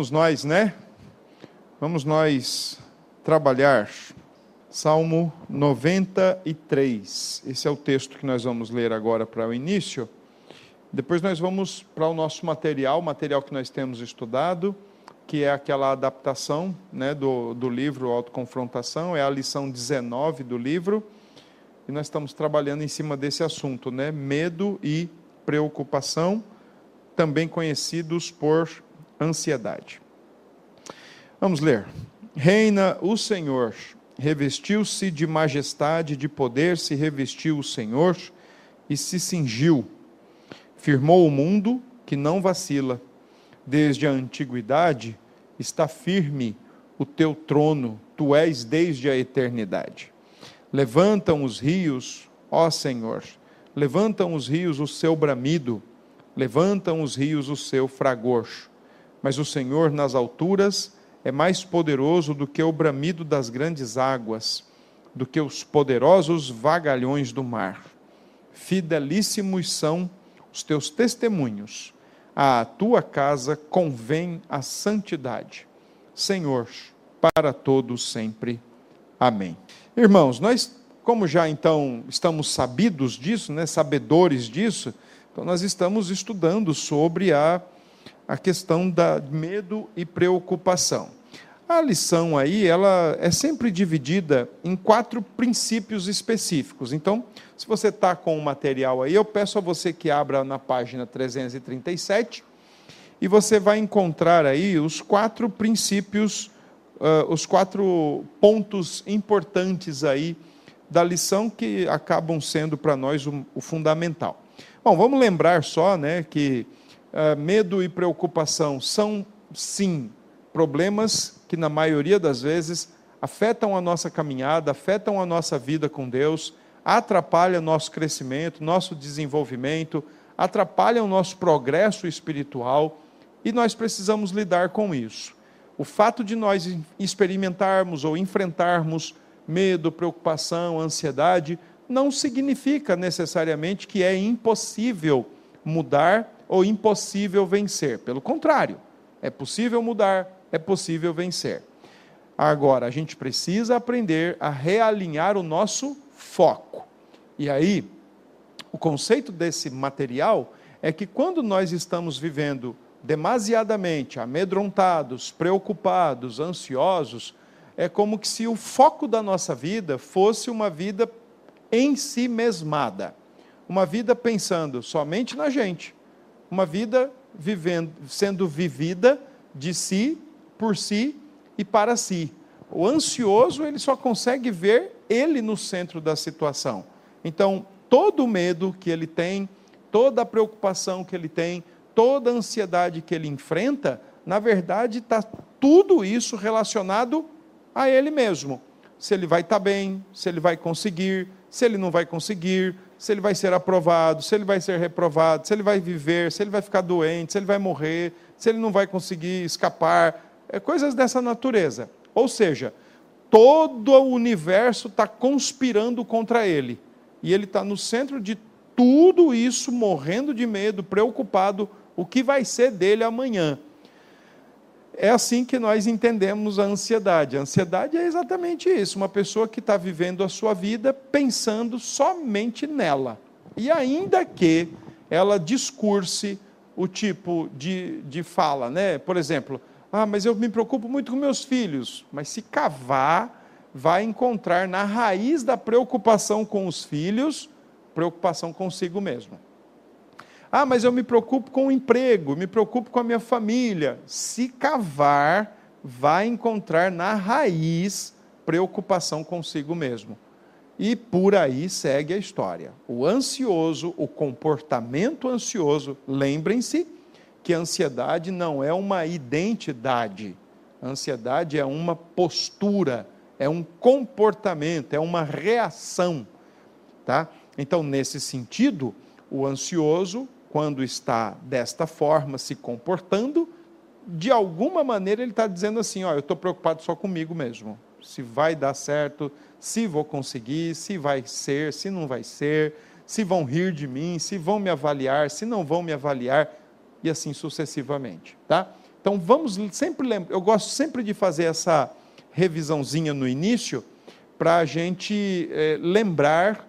Vamos nós, né? Vamos nós trabalhar. Salmo 93. Esse é o texto que nós vamos ler agora para o início. Depois nós vamos para o nosso material, material que nós temos estudado, que é aquela adaptação né, do, do livro Autoconfrontação, é a lição 19 do livro. E nós estamos trabalhando em cima desse assunto, né? Medo e preocupação, também conhecidos por ansiedade. Vamos ler. Reina o Senhor, revestiu-se de majestade, de poder, se revestiu o Senhor e se cingiu. Firmou o mundo que não vacila. Desde a antiguidade está firme o teu trono, tu és desde a eternidade. Levantam os rios, ó Senhor, levantam os rios o seu bramido, levantam os rios o seu fragor mas o Senhor nas alturas é mais poderoso do que o bramido das grandes águas, do que os poderosos vagalhões do mar. Fidelíssimos são os teus testemunhos. À tua casa convém a santidade. Senhor, para todos sempre. Amém. Irmãos, nós, como já então estamos sabidos disso, né, sabedores disso, então nós estamos estudando sobre a a questão da medo e preocupação. A lição aí, ela é sempre dividida em quatro princípios específicos. Então, se você está com o material aí, eu peço a você que abra na página 337 e você vai encontrar aí os quatro princípios, uh, os quatro pontos importantes aí da lição que acabam sendo para nós o, o fundamental. Bom, vamos lembrar só, né, que uh, medo e preocupação são, sim, problemas que, na maioria das vezes, afetam a nossa caminhada, afetam a nossa vida com Deus, atrapalham nosso crescimento, nosso desenvolvimento, atrapalham o nosso progresso espiritual e nós precisamos lidar com isso. O fato de nós experimentarmos ou enfrentarmos medo, preocupação, ansiedade, não significa necessariamente que é impossível mudar ou impossível vencer. Pelo contrário, é possível mudar, é possível vencer. Agora, a gente precisa aprender a realinhar o nosso foco. E aí, o conceito desse material é que quando nós estamos vivendo demasiadamente amedrontados, preocupados, ansiosos, é como que se o foco da nossa vida fosse uma vida em si mesmada, uma vida pensando somente na gente, uma vida vivendo, sendo vivida de si, por si e para si. O ansioso, ele só consegue ver ele no centro da situação. Então, todo o medo que ele tem, toda a preocupação que ele tem, toda a ansiedade que ele enfrenta, na verdade, está tudo isso relacionado a ele mesmo. Se ele vai estar tá bem, se ele vai conseguir, se ele não vai conseguir, se ele vai ser aprovado, se ele vai ser reprovado, se ele vai viver, se ele vai ficar doente, se ele vai morrer, se ele não vai conseguir escapar, é coisas dessa natureza. Ou seja, todo o universo está conspirando contra ele. E ele está no centro de tudo isso, morrendo de medo, preocupado, o que vai ser dele amanhã. É assim que nós entendemos a ansiedade. A ansiedade é exatamente isso: uma pessoa que está vivendo a sua vida pensando somente nela. E ainda que ela discurse o tipo de, de fala, né? Por exemplo, ah, mas eu me preocupo muito com meus filhos. Mas se cavar, vai encontrar na raiz da preocupação com os filhos, preocupação consigo mesmo. Ah, mas eu me preocupo com o emprego, me preocupo com a minha família. Se cavar, vai encontrar na raiz preocupação consigo mesmo. E por aí segue a história. O ansioso, o comportamento ansioso, lembrem-se que a ansiedade não é uma identidade. A ansiedade é uma postura, é um comportamento, é uma reação, tá? Então, nesse sentido, o ansioso quando está desta forma, se comportando, de alguma maneira ele está dizendo assim: ó, eu estou preocupado só comigo mesmo. Se vai dar certo, se vou conseguir, se vai ser, se não vai ser, se vão rir de mim, se vão me avaliar, se não vão me avaliar, e assim sucessivamente, tá? Então vamos sempre lembrar, eu gosto sempre de fazer essa revisãozinha no início, para a gente é, lembrar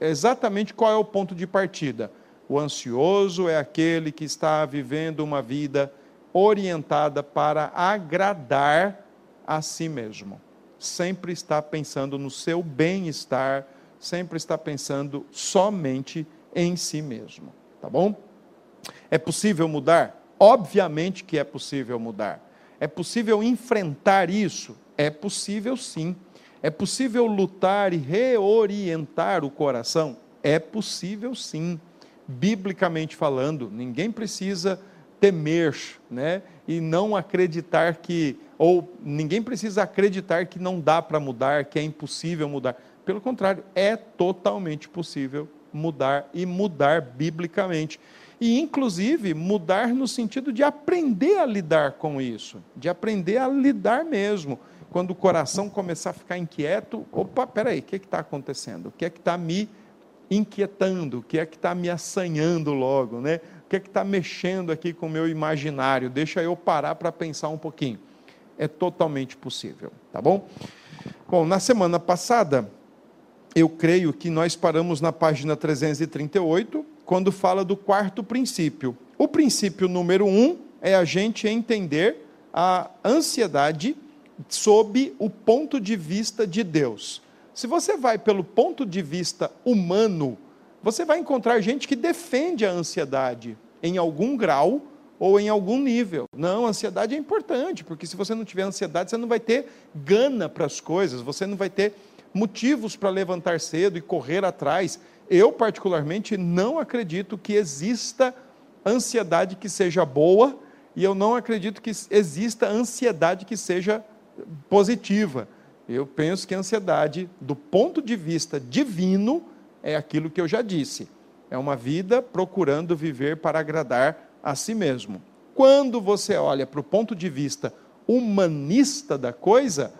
exatamente qual é o ponto de partida. O ansioso é aquele que está vivendo uma vida orientada para agradar a si mesmo. Sempre está pensando no seu bem-estar, sempre está pensando somente em si mesmo. Tá bom? É possível mudar? Obviamente que é possível mudar. É possível enfrentar isso? É possível sim. É possível lutar e reorientar o coração? É possível sim. Biblicamente falando, ninguém precisa temer, né? E não acreditar que ou ninguém precisa acreditar que não dá para mudar, que é impossível mudar. Pelo contrário, é totalmente possível mudar e mudar biblicamente. E, inclusive, mudar no sentido de aprender a lidar com isso, de aprender a lidar mesmo. Quando o coração começar a ficar inquieto, opa, peraí, o que está acontecendo? O que é que está me inquietando? O que é que está me assanhando logo? Né? O que é que está mexendo aqui com o meu imaginário? Deixa eu parar para pensar um pouquinho. É totalmente possível, tá bom? Bom, na semana passada, eu creio que nós paramos na página 338, quando fala do quarto princípio. O princípio número um é a gente entender a ansiedade sob o ponto de vista de Deus. Se você vai pelo ponto de vista humano, você vai encontrar gente que defende a ansiedade em algum grau ou em algum nível. Não, ansiedade é importante, porque se você não tiver ansiedade, você não vai ter gana para as coisas, você não vai ter motivos para levantar cedo e correr atrás. Eu, particularmente, não acredito que exista ansiedade que seja boa, e eu não acredito que exista ansiedade que seja positiva. Eu penso que a ansiedade, do ponto de vista divino, é aquilo que eu já disse. É uma vida procurando viver para agradar a si mesmo. Quando você olha para o ponto de vista humanista da coisa,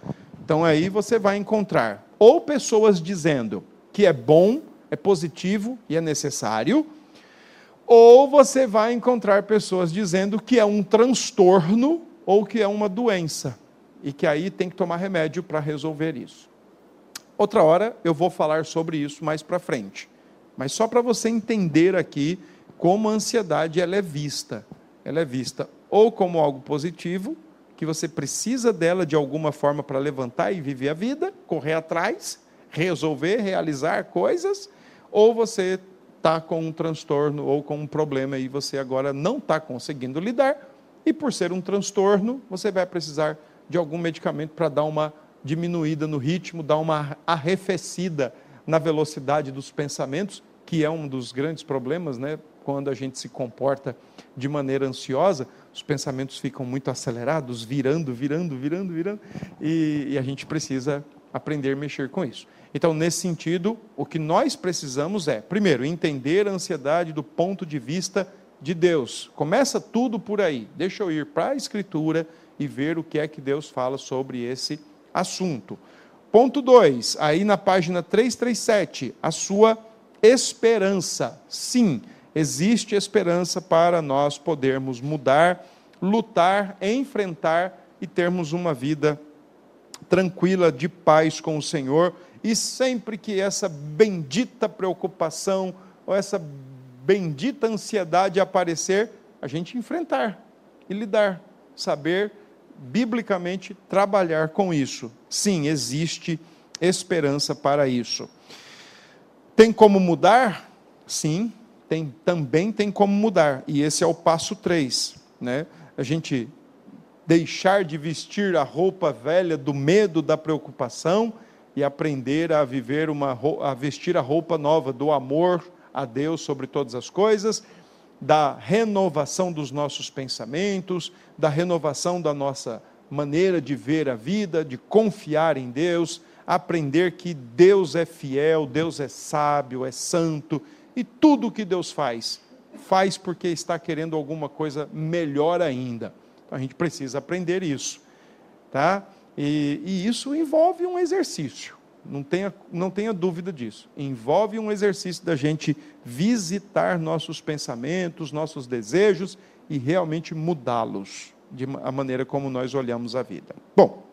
então aí você vai encontrar ou pessoas dizendo que é bom, é positivo e é necessário, ou você vai encontrar pessoas dizendo que é um transtorno ou que é uma doença e que aí tem que tomar remédio para resolver isso. Outra hora eu vou falar sobre isso mais para frente, mas só para você entender aqui como a ansiedade ela é vista. Ela é vista ou como algo positivo, que você precisa dela de alguma forma para levantar e viver a vida, correr atrás, resolver, realizar coisas, ou você está com um transtorno ou com um problema e você agora não está conseguindo lidar, e por ser um transtorno, você vai precisar de algum medicamento para dar uma diminuída no ritmo, dar uma arrefecida na velocidade dos pensamentos, que é um dos grandes problemas, né? Quando a gente se comporta de maneira ansiosa, os pensamentos ficam muito acelerados, virando, virando, virando, virando, e, e a gente precisa aprender a mexer com isso. Então, nesse sentido, o que nós precisamos é, primeiro, entender a ansiedade do ponto de vista de Deus. Começa tudo por aí. Deixa eu ir para a Escritura e ver o que é que Deus fala sobre esse assunto. Ponto 2, aí na página 337, a sua esperança. Sim, existe esperança para nós podermos mudar, lutar, enfrentar e termos uma vida tranquila, de paz com o Senhor. E sempre que essa bendita preocupação ou essa bendita ansiedade aparecer, a gente enfrentar e lidar, saber biblicamente trabalhar com isso. Sim, existe esperança para isso. Tem como mudar? Sim, tem, também tem como mudar. E esse é o passo 3. Né? A gente deixar de vestir a roupa velha do medo, da preocupação e aprender a viver uma a vestir a roupa nova do amor a Deus sobre todas as coisas da renovação dos nossos pensamentos, da renovação da nossa maneira de ver a vida, de confiar em Deus, aprender que Deus é fiel, Deus é sábio, é santo, e tudo o que Deus faz, faz porque está querendo alguma coisa melhor ainda. Então a gente precisa aprender isso, tá? E, e isso envolve um exercício. Não tenha, não tenha dúvida disso. Envolve um exercício da gente visitar nossos pensamentos, nossos desejos e realmente mudá-los. de a maneira como nós olhamos a vida. Bom,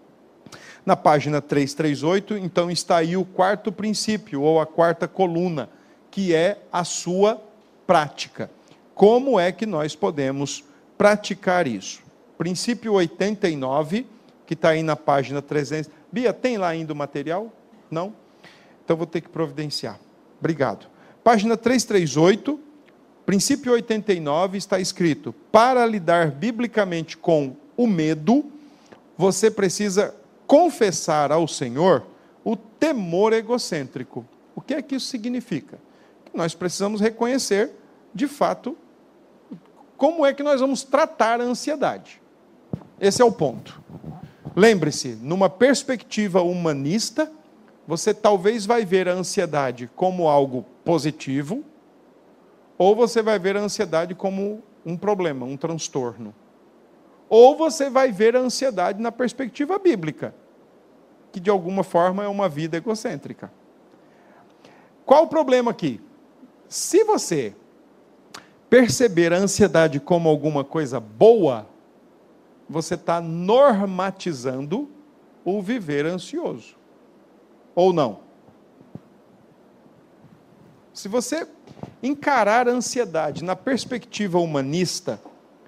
na página 338, então está aí o quarto princípio, ou a quarta coluna, que é a sua prática. Como é que nós podemos praticar isso? Princípio 89, que está aí na página 300. Bia, tem lá ainda o material? Não? Então vou ter que providenciar. Obrigado. Página 338, princípio 89, está escrito: para lidar biblicamente com o medo, você precisa confessar ao Senhor o temor egocêntrico. O que é que isso significa? Nós precisamos reconhecer, de fato, como é que nós vamos tratar a ansiedade. Esse é o ponto. Lembre-se, numa perspectiva humanista, você talvez vai ver a ansiedade como algo positivo, ou você vai ver a ansiedade como um problema, um transtorno. Ou você vai ver a ansiedade na perspectiva bíblica, que de alguma forma é uma vida egocêntrica. Qual o problema aqui? Se você perceber a ansiedade como alguma coisa boa, você está normatizando o viver ansioso. Ou não? Se você encarar a ansiedade na perspectiva humanista,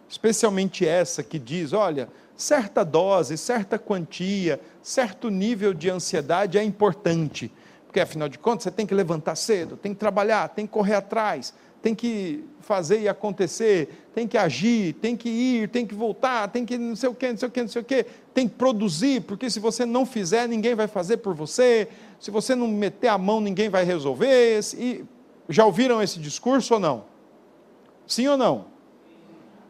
especialmente essa que diz, olha, certa dose, certa quantia, certo nível de ansiedade é importante, porque afinal de contas você tem que levantar cedo, tem que trabalhar, tem que correr atrás, tem que fazer e acontecer, tem que agir, tem que ir, tem que voltar, tem que não sei o que, não sei o que, não sei o que, tem que produzir, porque se você não fizer, ninguém vai fazer por você, se você não meter a mão, ninguém vai resolver. E já ouviram esse discurso ou não? Sim ou não?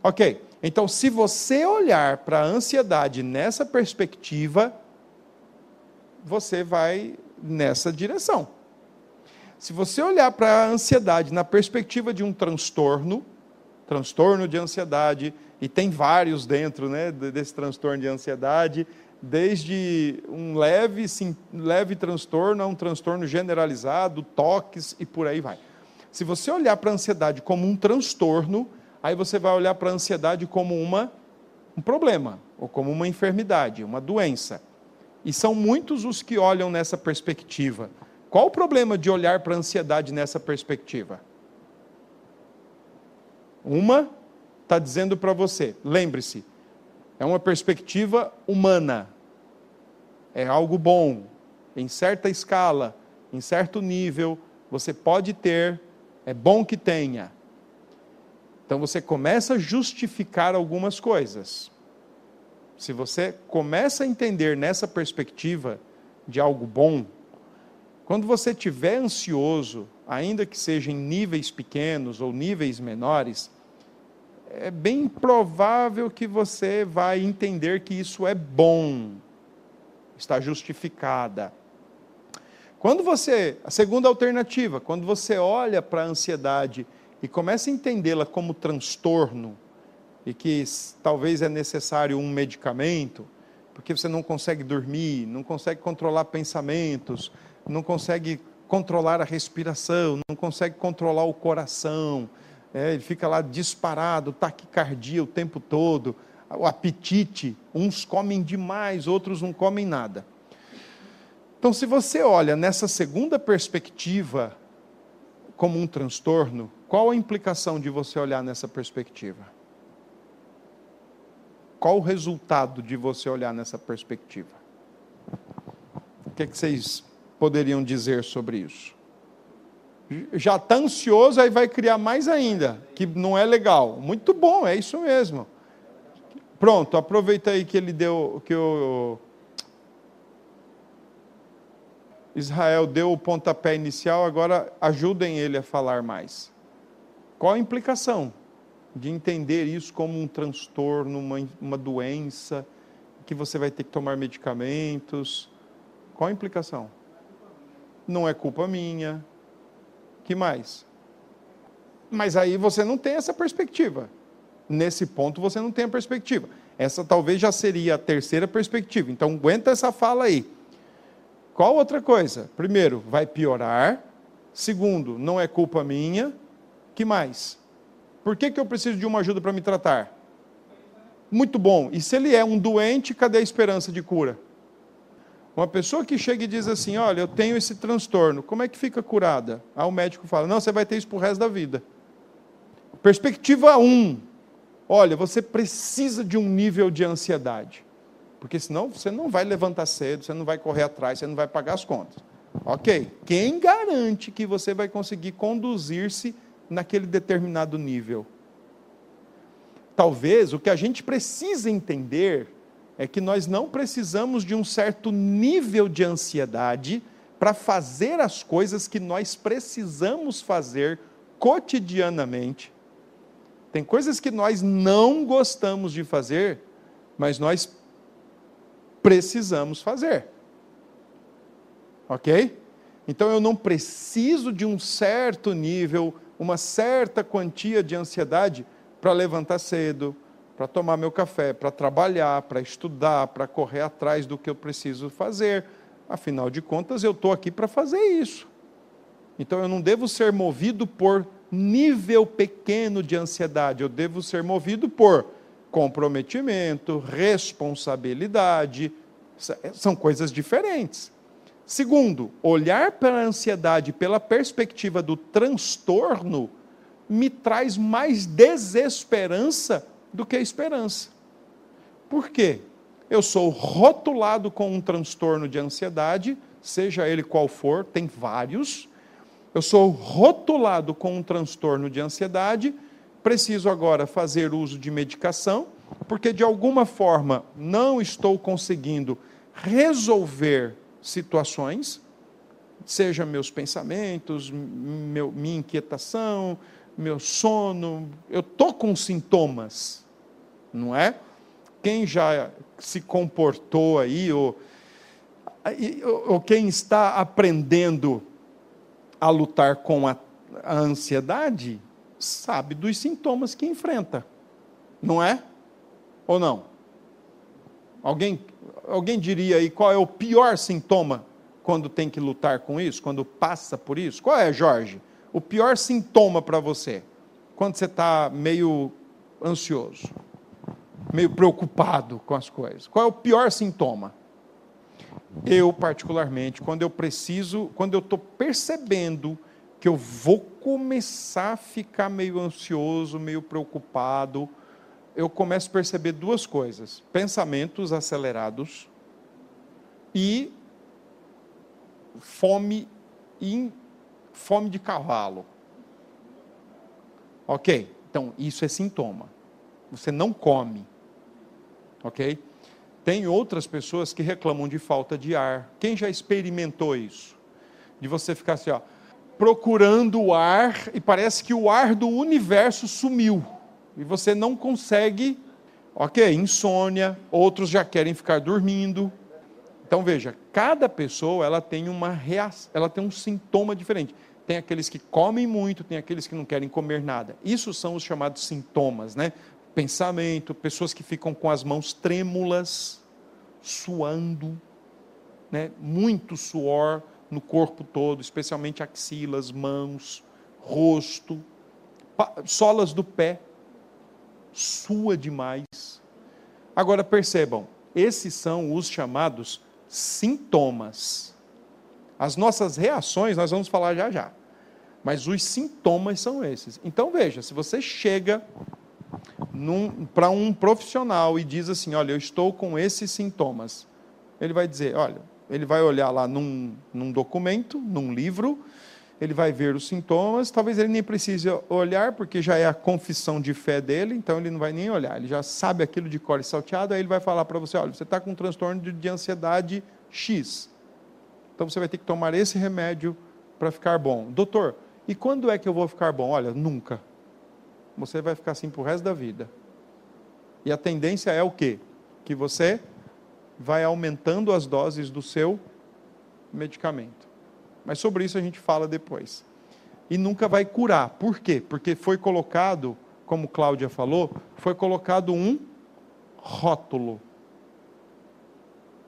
Ok. Então, se você olhar para a ansiedade nessa perspectiva, você vai nessa direção. Se você olhar para a ansiedade na perspectiva de um transtorno, transtorno de ansiedade, e tem vários dentro né, desse transtorno de ansiedade, desde um leve, sim, leve transtorno a um transtorno generalizado, toques e por aí vai. Se você olhar para a ansiedade como um transtorno, aí você vai olhar para a ansiedade como uma, um problema, ou como uma enfermidade, uma doença. E são muitos os que olham nessa perspectiva. Qual o problema de olhar para a ansiedade nessa perspectiva? Uma está dizendo para você, lembre-se, é uma perspectiva humana, é algo bom, em certa escala, em certo nível, você pode ter, é bom que tenha. Então você começa a justificar algumas coisas. Se você começa a entender nessa perspectiva de algo bom, quando você estiver ansioso, ainda que seja em níveis pequenos ou níveis menores, é bem provável que você vai entender que isso é bom, está justificada. Quando você, a segunda alternativa, quando você olha para a ansiedade e começa a entendê-la como transtorno, e que talvez é necessário um medicamento, porque você não consegue dormir, não consegue controlar pensamentos, não consegue controlar a respiração, não consegue controlar o coração, é, ele fica lá disparado, taquicardia o tempo todo, o apetite, uns comem demais, outros não comem nada. Então, se você olha nessa segunda perspectiva como um transtorno, qual a implicação de você olhar nessa perspectiva? Qual o resultado de você olhar nessa perspectiva? O que, é que vocês poderiam dizer sobre isso? Já está ansioso, aí vai criar mais ainda, que não é legal. Muito bom, é isso mesmo. Pronto, aproveita aí que ele deu, que o Israel deu o pontapé inicial, agora ajudem ele a falar mais. Qual a implicação de entender isso como um transtorno, uma, uma doença, que você vai ter que tomar medicamentos? Qual a implicação? Não é culpa minha. Que mais? Mas aí você não tem essa perspectiva. Nesse ponto você não tem a perspectiva. Essa talvez já seria a terceira perspectiva. Então aguenta essa fala aí. Qual outra coisa? Primeiro, vai piorar. Segundo, não é culpa minha. Que mais? Por que, que eu preciso de uma ajuda para me tratar? Muito bom. E se ele é um doente, cadê a esperança de cura? Uma pessoa que chega e diz assim: Olha, eu tenho esse transtorno, como é que fica curada? Aí o médico fala: Não, você vai ter isso para o resto da vida. Perspectiva 1. Um, olha, você precisa de um nível de ansiedade. Porque senão você não vai levantar cedo, você não vai correr atrás, você não vai pagar as contas. Ok. Quem garante que você vai conseguir conduzir-se naquele determinado nível? Talvez o que a gente precisa entender é que nós não precisamos de um certo nível de ansiedade para fazer as coisas que nós precisamos fazer cotidianamente. Tem coisas que nós não gostamos de fazer, mas nós precisamos fazer. Ok? Então eu não preciso de um certo nível, uma certa quantia de ansiedade para levantar cedo, para tomar meu café, para trabalhar, para estudar, para correr atrás do que eu preciso fazer. Afinal de contas, eu estou aqui para fazer isso. Então eu não devo ser movido por nível pequeno de ansiedade, eu devo ser movido por comprometimento, responsabilidade. São coisas diferentes. Segundo, olhar para a ansiedade pela perspectiva do transtorno me traz mais desesperança do que esperança. Por quê? Eu sou rotulado com um transtorno de ansiedade, seja ele qual for, tem vários. Eu sou rotulado com um transtorno de ansiedade, preciso agora fazer uso de medicação, porque de alguma forma não estou conseguindo resolver situações, seja meus pensamentos, meu, minha inquietação, meu sono, eu estou com sintomas não é? Quem já se comportou aí, ou, ou quem está aprendendo a lutar com a, a ansiedade, sabe dos sintomas que enfrenta, não é? Ou não? Alguém, alguém diria aí qual é o pior sintoma quando tem que lutar com isso, quando passa por isso? Qual é, Jorge? O pior sintoma para você, quando você está meio ansioso? Meio preocupado com as coisas. Qual é o pior sintoma? Eu, particularmente, quando eu preciso, quando eu estou percebendo que eu vou começar a ficar meio ansioso, meio preocupado, eu começo a perceber duas coisas: pensamentos acelerados e fome, in, fome de cavalo. Ok? Então, isso é sintoma. Você não come ok? Tem outras pessoas que reclamam de falta de ar. Quem já experimentou isso? De você ficar assim, ó, procurando o ar e parece que o ar do universo sumiu e você não consegue, ok? Insônia. Outros já querem ficar dormindo. Então veja, cada pessoa ela tem uma reação, ela tem um sintoma diferente. Tem aqueles que comem muito, tem aqueles que não querem comer nada. Isso são os chamados sintomas, né? Pensamento, pessoas que ficam com as mãos trêmulas, suando, né? muito suor no corpo todo, especialmente axilas, mãos, rosto, solas do pé, sua demais. Agora percebam, esses são os chamados sintomas. As nossas reações nós vamos falar já já. Mas os sintomas são esses. Então veja, se você chega para um profissional e diz assim: Olha, eu estou com esses sintomas, ele vai dizer: Olha, ele vai olhar lá num, num documento, num livro, ele vai ver os sintomas. Talvez ele nem precise olhar, porque já é a confissão de fé dele, então ele não vai nem olhar, ele já sabe aquilo de cor salteado. Aí ele vai falar para você: Olha, você está com um transtorno de, de ansiedade X, então você vai ter que tomar esse remédio para ficar bom. Doutor, e quando é que eu vou ficar bom? Olha, nunca você vai ficar assim para o resto da vida. E a tendência é o quê? Que você vai aumentando as doses do seu medicamento. Mas sobre isso a gente fala depois. E nunca vai curar. Por quê? Porque foi colocado, como Cláudia falou, foi colocado um rótulo.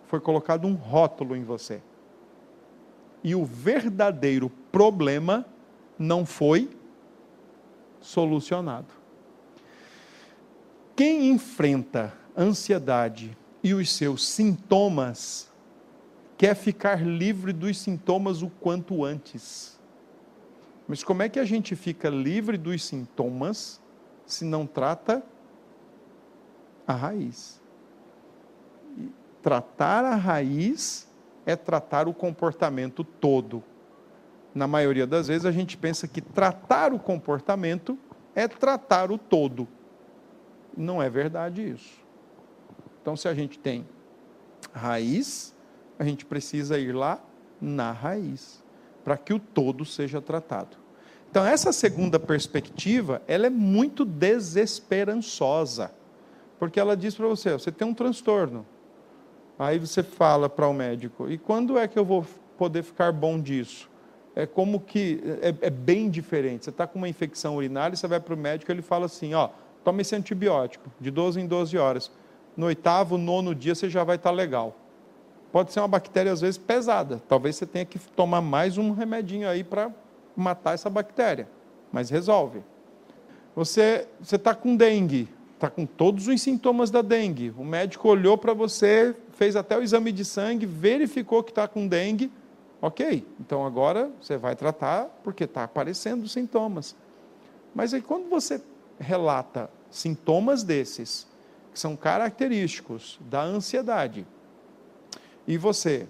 Foi colocado um rótulo em você. E o verdadeiro problema não foi solucionado. quem enfrenta ansiedade e os seus sintomas quer ficar livre dos sintomas o quanto antes. Mas como é que a gente fica livre dos sintomas se não trata a raiz? E tratar a raiz é tratar o comportamento todo. Na maioria das vezes a gente pensa que tratar o comportamento é tratar o todo. Não é verdade isso. Então, se a gente tem raiz, a gente precisa ir lá na raiz, para que o todo seja tratado. Então, essa segunda perspectiva, ela é muito desesperançosa, porque ela diz para você, você tem um transtorno. Aí você fala para o médico, e quando é que eu vou poder ficar bom disso? É como que, é, é bem diferente. Você está com uma infecção urinária, você vai para o médico, ele fala assim, ó, toma esse antibiótico, de 12 em 12 horas. No oitavo, nono dia, você já vai estar tá legal. Pode ser uma bactéria, às vezes, pesada. Talvez você tenha que tomar mais um remedinho aí para matar essa bactéria. Mas resolve. Você está com dengue, está com todos os sintomas da dengue. O médico olhou para você, fez até o exame de sangue, verificou que está com dengue. Ok, então agora você vai tratar porque está aparecendo sintomas. Mas aí quando você relata sintomas desses, que são característicos da ansiedade, e você,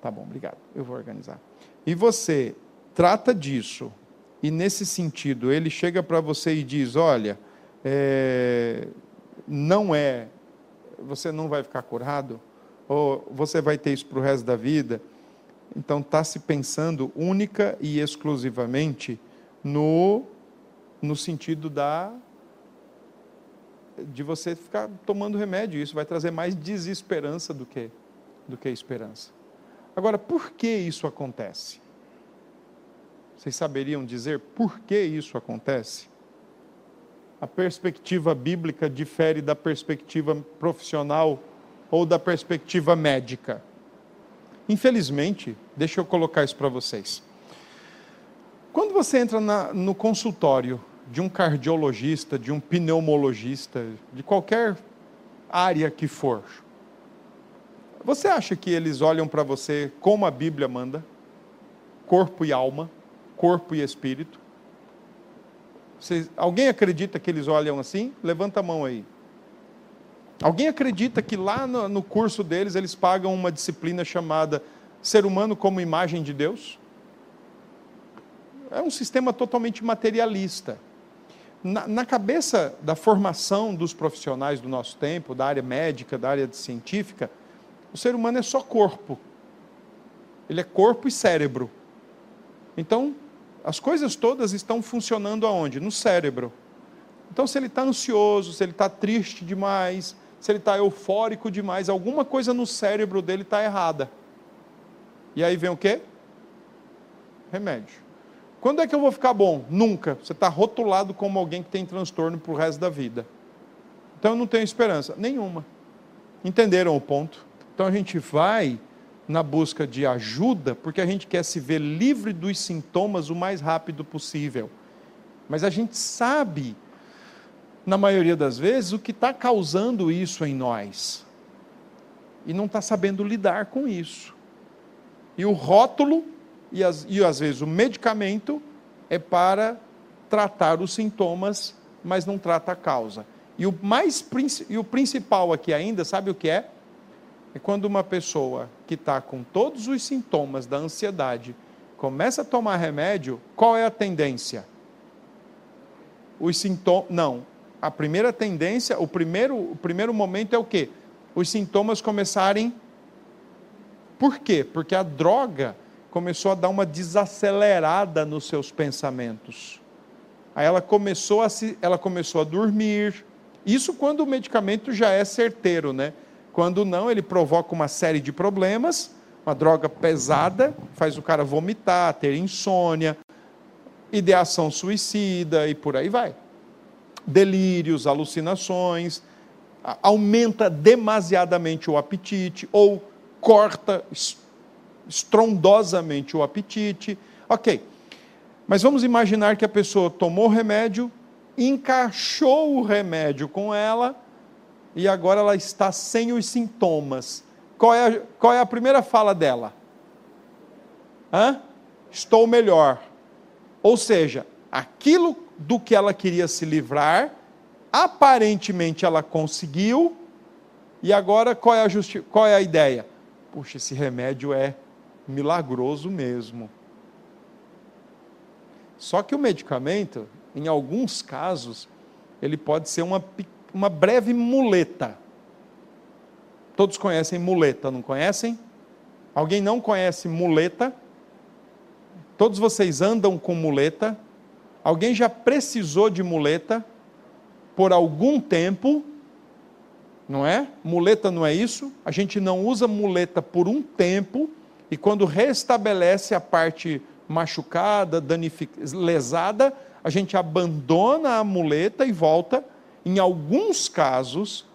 tá bom, obrigado, eu vou organizar. E você trata disso, e nesse sentido, ele chega para você e diz: olha, é, não é, você não vai ficar curado, ou você vai ter isso para o resto da vida. Então, está se pensando única e exclusivamente no, no sentido da de você ficar tomando remédio. Isso vai trazer mais desesperança do que do que esperança. Agora, por que isso acontece? Vocês saberiam dizer por que isso acontece? A perspectiva bíblica difere da perspectiva profissional ou da perspectiva médica. Infelizmente, deixa eu colocar isso para vocês. Quando você entra na, no consultório de um cardiologista, de um pneumologista, de qualquer área que for, você acha que eles olham para você como a Bíblia manda? Corpo e alma, corpo e espírito? Vocês, alguém acredita que eles olham assim? Levanta a mão aí. Alguém acredita que lá no, no curso deles eles pagam uma disciplina chamada Ser Humano como Imagem de Deus? É um sistema totalmente materialista. Na, na, cabeça da formação dos profissionais do nosso tempo, da área médica, da área científica, o ser humano é só corpo. Ele é corpo e cérebro. Então, as coisas todas estão funcionando aonde? No cérebro. Então, se ele está ansioso, se ele está triste demais, se ele está eufórico demais, alguma coisa no cérebro dele está errada. E aí vem o quê? Remédio. Quando é que eu vou ficar bom? Nunca. Você está rotulado como alguém que tem transtorno para o resto da vida. Então eu não tenho esperança. Nenhuma. Entenderam o ponto? Então a gente vai na busca de ajuda porque a gente quer se ver livre dos sintomas o mais rápido possível. Mas a gente sabe, na maioria das vezes, o que está causando isso em nós. E não está sabendo lidar com isso. E o rótulo, e, as, e às vezes o medicamento, é para tratar os sintomas, mas não trata a causa. E o, mais, e o principal aqui ainda, sabe o que é? é quando uma pessoa que está com todos os sintomas da ansiedade começa a tomar remédio, qual é a tendência? Os sintomas. Não. A primeira tendência, o primeiro, o primeiro momento é o quê? Os sintomas começarem. Por quê? Porque a droga começou a dar uma desacelerada nos seus pensamentos. Aí ela começou a se, ela começou a dormir. Isso quando o medicamento já é certeiro, né? Quando não, ele provoca uma série de problemas, uma droga pesada, faz o cara vomitar, ter insônia, ideação suicida e por aí vai. Delírios, alucinações, aumenta demasiadamente o apetite ou corta estrondosamente o apetite. Ok, mas vamos imaginar que a pessoa tomou remédio, encaixou o remédio com ela e agora ela está sem os sintomas. Qual é a, qual é a primeira fala dela? Hã? Estou melhor. Ou seja, aquilo do que ela queria se livrar, aparentemente ela conseguiu, e agora qual é a, justi qual é a ideia? Puxa, esse remédio é milagroso mesmo. Só que o medicamento, em alguns casos, ele pode ser uma, uma breve muleta. Todos conhecem muleta, não conhecem? Alguém não conhece muleta? Todos vocês andam com muleta? Alguém já precisou de muleta por algum tempo? Não é? Muleta não é isso? A gente não usa muleta por um tempo e quando restabelece a parte machucada, lesada, a gente abandona a muleta e volta. Em alguns casos,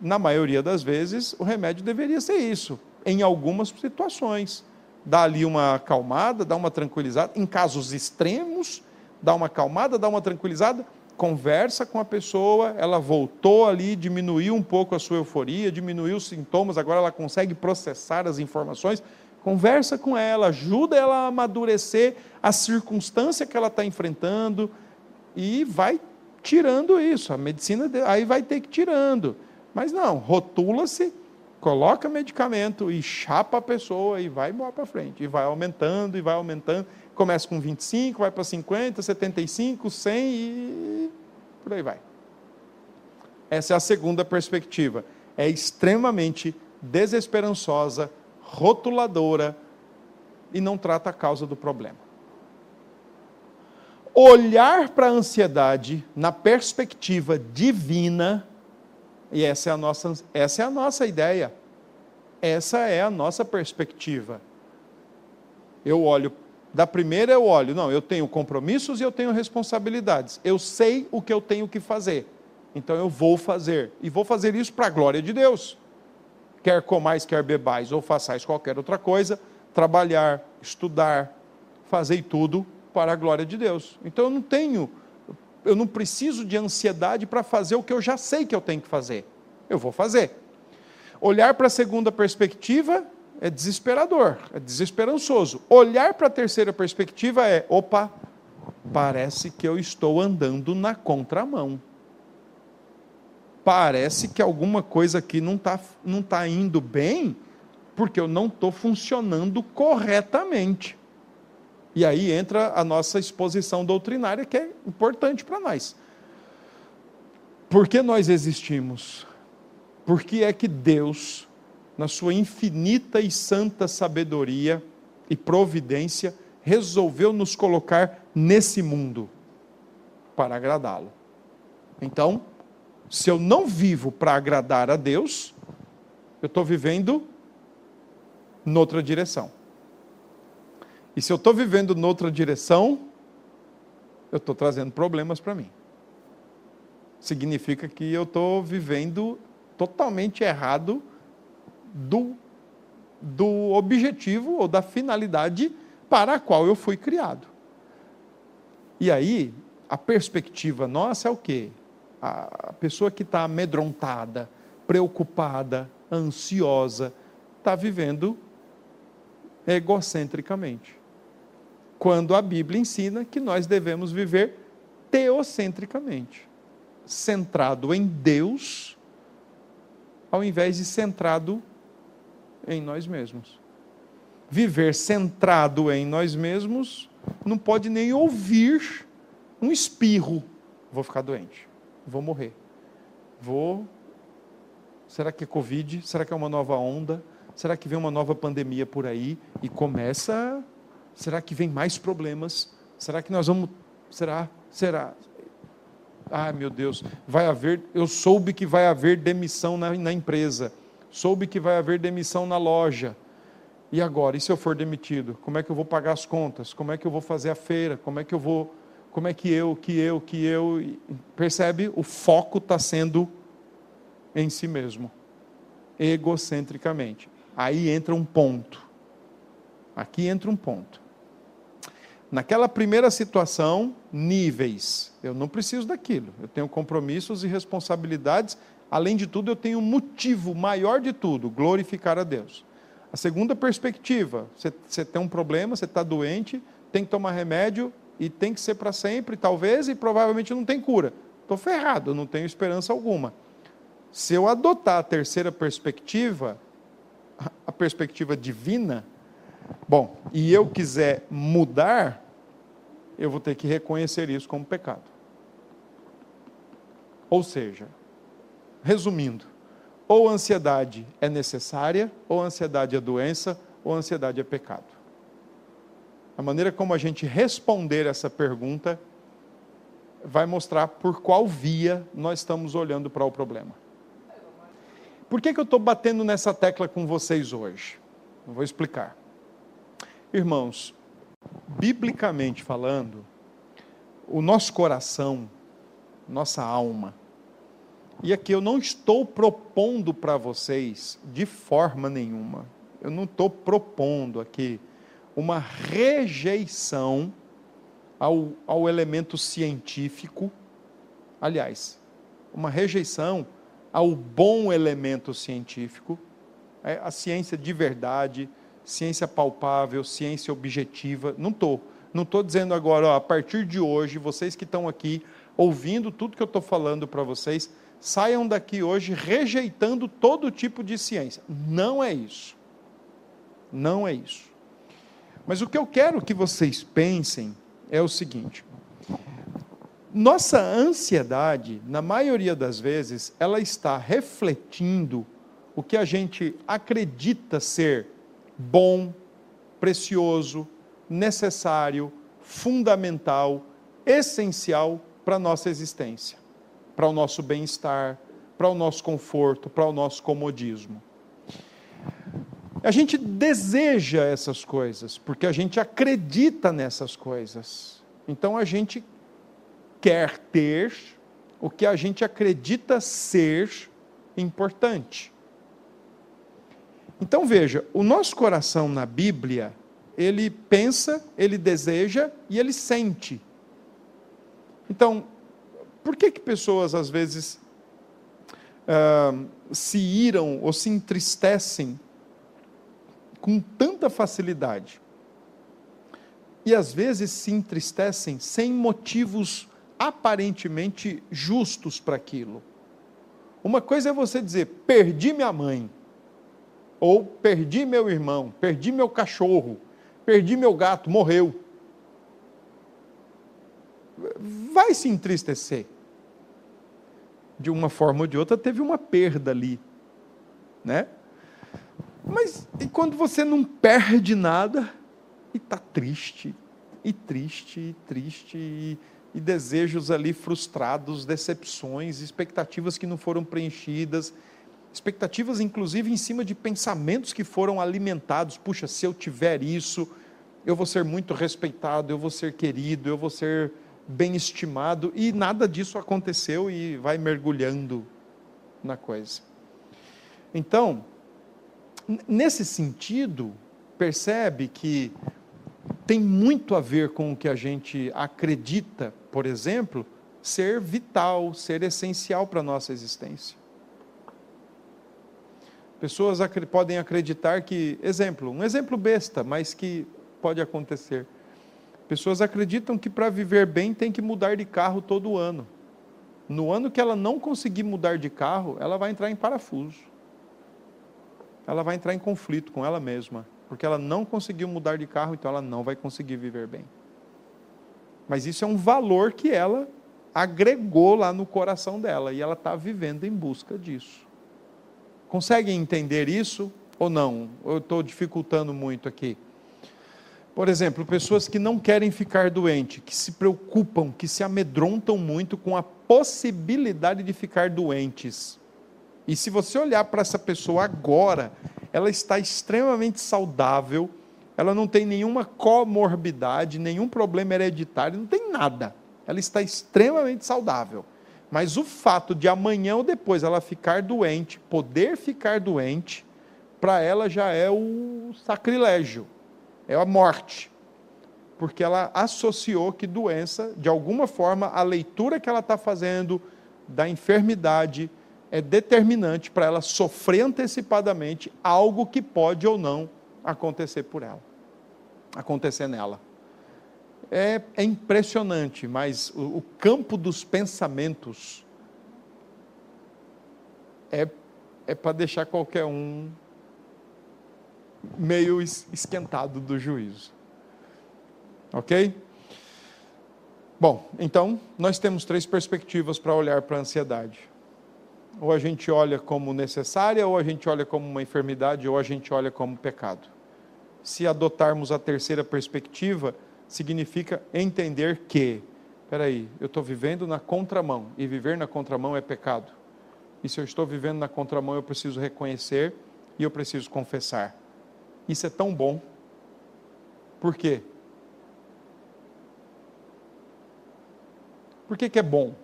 na maioria das vezes, o remédio deveria ser isso. Em algumas situações, dá ali uma acalmada, dá uma tranquilizada. Em casos extremos, dá uma acalmada, dá uma tranquilizada. Conversa com a pessoa, ela voltou ali, diminuiu um pouco a sua euforia, diminuiu os sintomas, agora ela consegue processar as informações Conversa com ela, ajuda ela a amadurecer a circunstância que ela está enfrentando e vai tirando isso. A medicina aí vai ter que ir tirando. Mas não, rotula-se, coloca medicamento e chapa a pessoa e vai embora para frente. E vai aumentando, e vai aumentando. Começa com 25, vai para 50, 75, 100 e por aí vai. Essa é a segunda perspectiva. É extremamente desesperançosa rotuladora e não trata a causa do problema. Olhar para a ansiedade na perspectiva divina, e essa é a nossa, essa é a nossa ideia, essa é a nossa perspectiva. Eu olho, da primeira eu olho, não, eu tenho compromissos e eu tenho responsabilidades, eu sei o que eu tenho que fazer, então eu vou fazer, e vou fazer isso para a glória de Deus quer comais, quer bebais, ou façais qualquer outra coisa, trabalhar, estudar, fazer tudo para a glória de Deus. Então eu não tenho, eu não preciso de ansiedade para fazer o que eu já sei que eu tenho que fazer. Eu vou fazer. Olhar para a segunda perspectiva é desesperador, é desesperançoso. Olhar para a terceira perspectiva é, opa, parece que eu estou andando na contramão parece que alguma coisa aqui não está não tá indo bem, porque eu não estou funcionando corretamente. E aí entra a nossa exposição doutrinária, que é importante para nós. Por que nós existimos? Por que é que Deus, na sua infinita e santa sabedoria e providência, resolveu nos colocar nesse mundo? Para agradá-lo. Então, se eu não vivo para agradar a Deus, eu estou vivendo noutra direção. E se eu estou vivendo noutra direção, eu estou trazendo problemas para mim. Significa que eu estou vivendo totalmente errado do, do objetivo ou da finalidade para a qual eu fui criado. E aí, a perspectiva nossa é o quê? a pessoa que está amedrontada, preocupada, ansiosa, está vivendo egocentricamente. Quando a Bíblia ensina que nós devemos viver teocentricamente, centrado em Deus, ao invés de centrado em nós mesmos. Viver centrado em nós mesmos não pode nem ouvir um espirro, vou ficar doente vou morrer. Vou. Será que é Covid? Será que é uma nova onda? Será que vem uma nova pandemia por aí? E começa. Será que vem mais problemas? Será que nós vamos. Será? Será? Ai meu Deus, vai haver. Eu soube que vai haver demissão na, na empresa. Soube que vai haver demissão na loja. E agora? E se eu for demitido? Como é que eu vou pagar as contas? Como é que eu vou fazer a feira? Como é que eu vou como é que eu, que eu, que eu. Percebe? O foco está sendo em si mesmo, egocentricamente. Aí entra um ponto. Aqui entra um ponto. Naquela primeira situação, níveis. Eu não preciso daquilo. Eu tenho compromissos e responsabilidades. Além de tudo, eu tenho um motivo maior de tudo: glorificar a Deus. A segunda perspectiva: você, você tem um problema, você está doente, tem que tomar remédio e tem que ser para sempre, talvez, e provavelmente não tem cura. Estou ferrado, não tenho esperança alguma. Se eu adotar a terceira perspectiva, a perspectiva divina, bom, e eu quiser mudar, eu vou ter que reconhecer isso como pecado. Ou seja, resumindo, ou ansiedade é necessária, ou ansiedade é doença, ou ansiedade é pecado. A maneira como a gente responder essa pergunta vai mostrar por qual via nós estamos olhando para o problema. Por que, que eu estou batendo nessa tecla com vocês hoje? Eu vou explicar. Irmãos, biblicamente falando, o nosso coração, nossa alma, e aqui eu não estou propondo para vocês de forma nenhuma, eu não estou propondo aqui uma rejeição ao, ao elemento científico, aliás, uma rejeição ao bom elemento científico, é, a ciência de verdade, ciência palpável, ciência objetiva. Não estou. Não estou dizendo agora, ó, a partir de hoje, vocês que estão aqui ouvindo tudo que eu estou falando para vocês, saiam daqui hoje rejeitando todo tipo de ciência. Não é isso. Não é isso. Mas o que eu quero que vocês pensem é o seguinte: nossa ansiedade, na maioria das vezes, ela está refletindo o que a gente acredita ser bom, precioso, necessário, fundamental, essencial para a nossa existência, para o nosso bem-estar, para o nosso conforto, para o nosso comodismo. A gente deseja essas coisas, porque a gente acredita nessas coisas. Então a gente quer ter o que a gente acredita ser importante. Então veja, o nosso coração na Bíblia, ele pensa, ele deseja e ele sente. Então, por que que pessoas às vezes uh, se iram ou se entristecem com tanta facilidade? E às vezes se entristecem sem motivos aparentemente justos para aquilo. Uma coisa é você dizer, perdi minha mãe, ou perdi meu irmão, perdi meu cachorro, perdi meu gato, morreu. Vai se entristecer. De uma forma ou de outra, teve uma perda ali. Né? Mas e quando você não perde nada, e está triste, e triste, e triste, e e desejos ali frustrados, decepções, expectativas que não foram preenchidas, expectativas inclusive em cima de pensamentos que foram alimentados. Puxa, se eu tiver isso, eu vou ser muito respeitado, eu vou ser querido, eu vou ser bem estimado, e nada disso aconteceu e vai mergulhando na coisa. Então, nesse sentido, percebe que tem muito a ver com o que a gente acredita por exemplo, ser vital, ser essencial para a nossa existência. Pessoas podem acreditar que, exemplo, um exemplo besta, mas que pode acontecer. Pessoas acreditam que para viver bem tem que mudar de carro todo ano. No ano que ela não conseguir mudar de carro, ela vai entrar em parafuso. Ela vai entrar em conflito com ela mesma, porque ela não conseguiu mudar de carro, então ela não vai conseguir viver bem. Mas isso é um valor que ela agregou lá no coração dela e ela está vivendo em busca disso. Conseguem entender isso ou não? Eu estou dificultando muito aqui. Por exemplo, pessoas que não querem ficar doentes, que se preocupam, que se amedrontam muito com a possibilidade de ficar doentes. E se você olhar para essa pessoa agora, ela está extremamente saudável, ela não tem nenhuma comorbidade, nenhum problema hereditário, não tem nada. Ela está extremamente saudável. Mas o fato de amanhã ou depois ela ficar doente, poder ficar doente, para ela já é o sacrilégio, é a morte. porque ela associou que doença, de alguma forma, a leitura que ela está fazendo da enfermidade é determinante para ela sofrer antecipadamente algo que pode ou não acontecer por ela, acontecer nela. É, é impressionante, mas o, o campo dos pensamentos é, é para deixar qualquer um meio esquentado do juízo. Ok? Bom, então, nós temos três perspectivas para olhar para a ansiedade. Ou a gente olha como necessária, ou a gente olha como uma enfermidade, ou a gente olha como pecado. Se adotarmos a terceira perspectiva, significa entender que, aí, eu estou vivendo na contramão, e viver na contramão é pecado. E se eu estou vivendo na contramão, eu preciso reconhecer e eu preciso confessar. Isso é tão bom. Por quê? Por que, que é bom?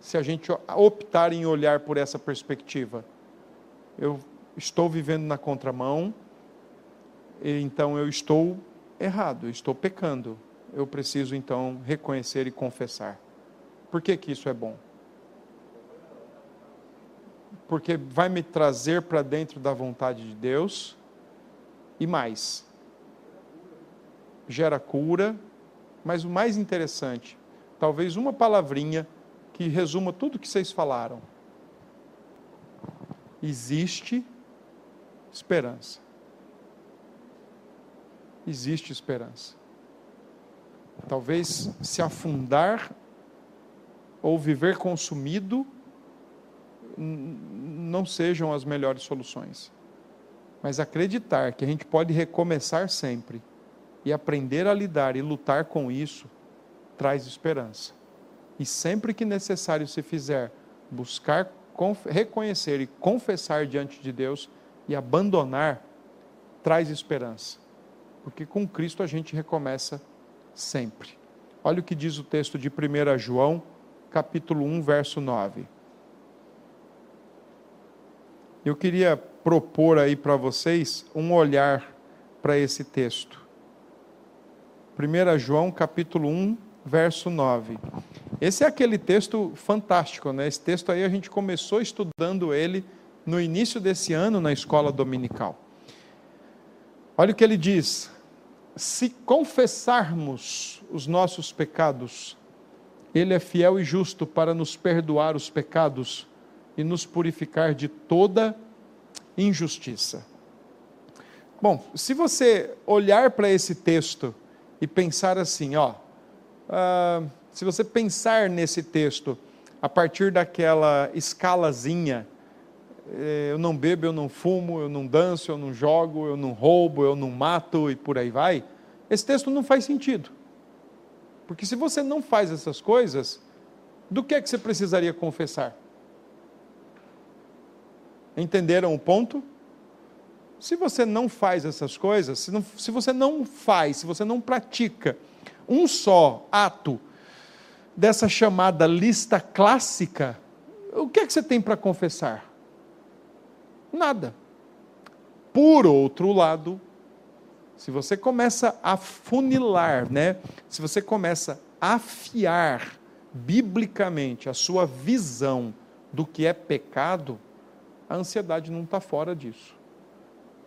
Se a gente optar em olhar por essa perspectiva. Eu estou vivendo na contramão, então eu estou errado, eu estou pecando. Eu preciso então reconhecer e confessar. Por que, que isso é bom? Porque vai me trazer para dentro da vontade de Deus e mais. Gera cura, mas o mais interessante, talvez uma palavrinha que resuma tudo que vocês falaram. Existe esperança. Existe esperança. Talvez se afundar ou viver consumido não sejam as melhores soluções. Mas acreditar que a gente pode recomeçar sempre e aprender a lidar e lutar com isso traz esperança. E sempre que necessário se fizer, buscar reconhecer e confessar diante de Deus e abandonar, traz esperança. Porque com Cristo a gente recomeça sempre. Olha o que diz o texto de 1 João, capítulo 1, verso 9. Eu queria propor aí para vocês um olhar para esse texto. 1 João, capítulo 1, verso 9. Esse é aquele texto fantástico, né? Esse texto aí a gente começou estudando ele no início desse ano na escola dominical. Olha o que ele diz: se confessarmos os nossos pecados, ele é fiel e justo para nos perdoar os pecados e nos purificar de toda injustiça. Bom, se você olhar para esse texto e pensar assim, ó, uh, se você pensar nesse texto a partir daquela escalazinha, eh, eu não bebo, eu não fumo, eu não danço, eu não jogo, eu não roubo, eu não mato e por aí vai, esse texto não faz sentido. Porque se você não faz essas coisas, do que é que você precisaria confessar? Entenderam o ponto? Se você não faz essas coisas, se, não, se você não faz, se você não pratica um só ato dessa chamada lista clássica, o que é que você tem para confessar? Nada. Por outro lado, se você começa a funilar, né? Se você começa a afiar biblicamente a sua visão do que é pecado, a ansiedade não está fora disso.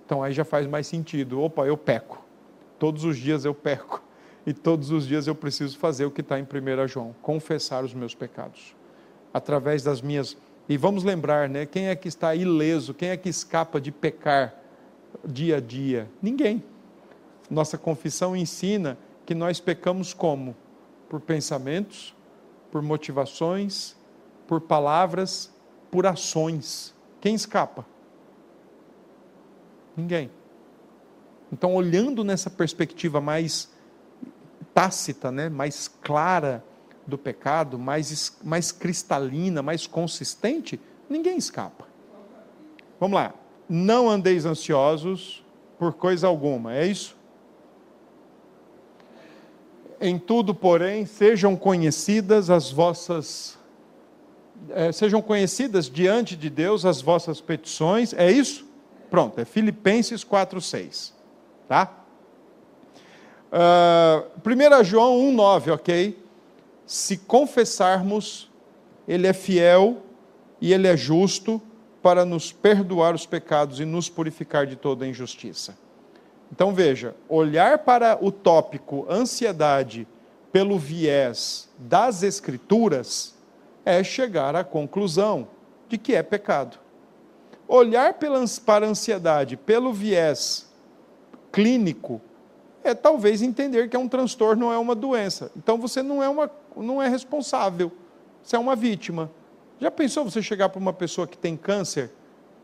Então aí já faz mais sentido. Opa, eu peco. Todos os dias eu peco. E todos os dias eu preciso fazer o que está em 1 João: confessar os meus pecados. Através das minhas. E vamos lembrar, né? Quem é que está ileso? Quem é que escapa de pecar dia a dia? Ninguém. Nossa confissão ensina que nós pecamos como? Por pensamentos, por motivações, por palavras, por ações. Quem escapa? Ninguém. Então, olhando nessa perspectiva mais tácita, né, mais clara do pecado, mais, mais cristalina, mais consistente, ninguém escapa. Vamos lá. Não andeis ansiosos por coisa alguma, é isso? Em tudo, porém, sejam conhecidas as vossas é, sejam conhecidas diante de Deus as vossas petições. É isso? Pronto, é Filipenses 4:6, tá? Uh, 1 João 1,9, ok? Se confessarmos, Ele é fiel e Ele é justo para nos perdoar os pecados e nos purificar de toda injustiça. Então veja, olhar para o tópico ansiedade pelo viés das Escrituras é chegar à conclusão de que é pecado. Olhar para a ansiedade pelo viés clínico é talvez entender que é um transtorno, não é uma doença. Então você não é, uma, não é responsável, você é uma vítima. Já pensou você chegar para uma pessoa que tem câncer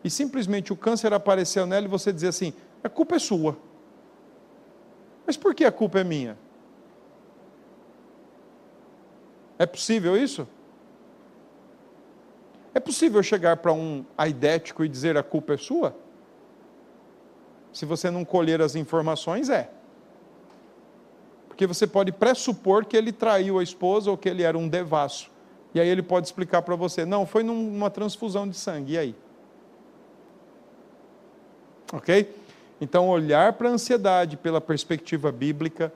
e simplesmente o câncer apareceu nela e você dizer assim: a culpa é sua. Mas por que a culpa é minha? É possível isso? É possível chegar para um aidético e dizer a culpa é sua? Se você não colher as informações, é. Porque você pode pressupor que ele traiu a esposa ou que ele era um devasso. E aí ele pode explicar para você: não, foi numa transfusão de sangue. E aí? Ok? Então, olhar para a ansiedade pela perspectiva bíblica,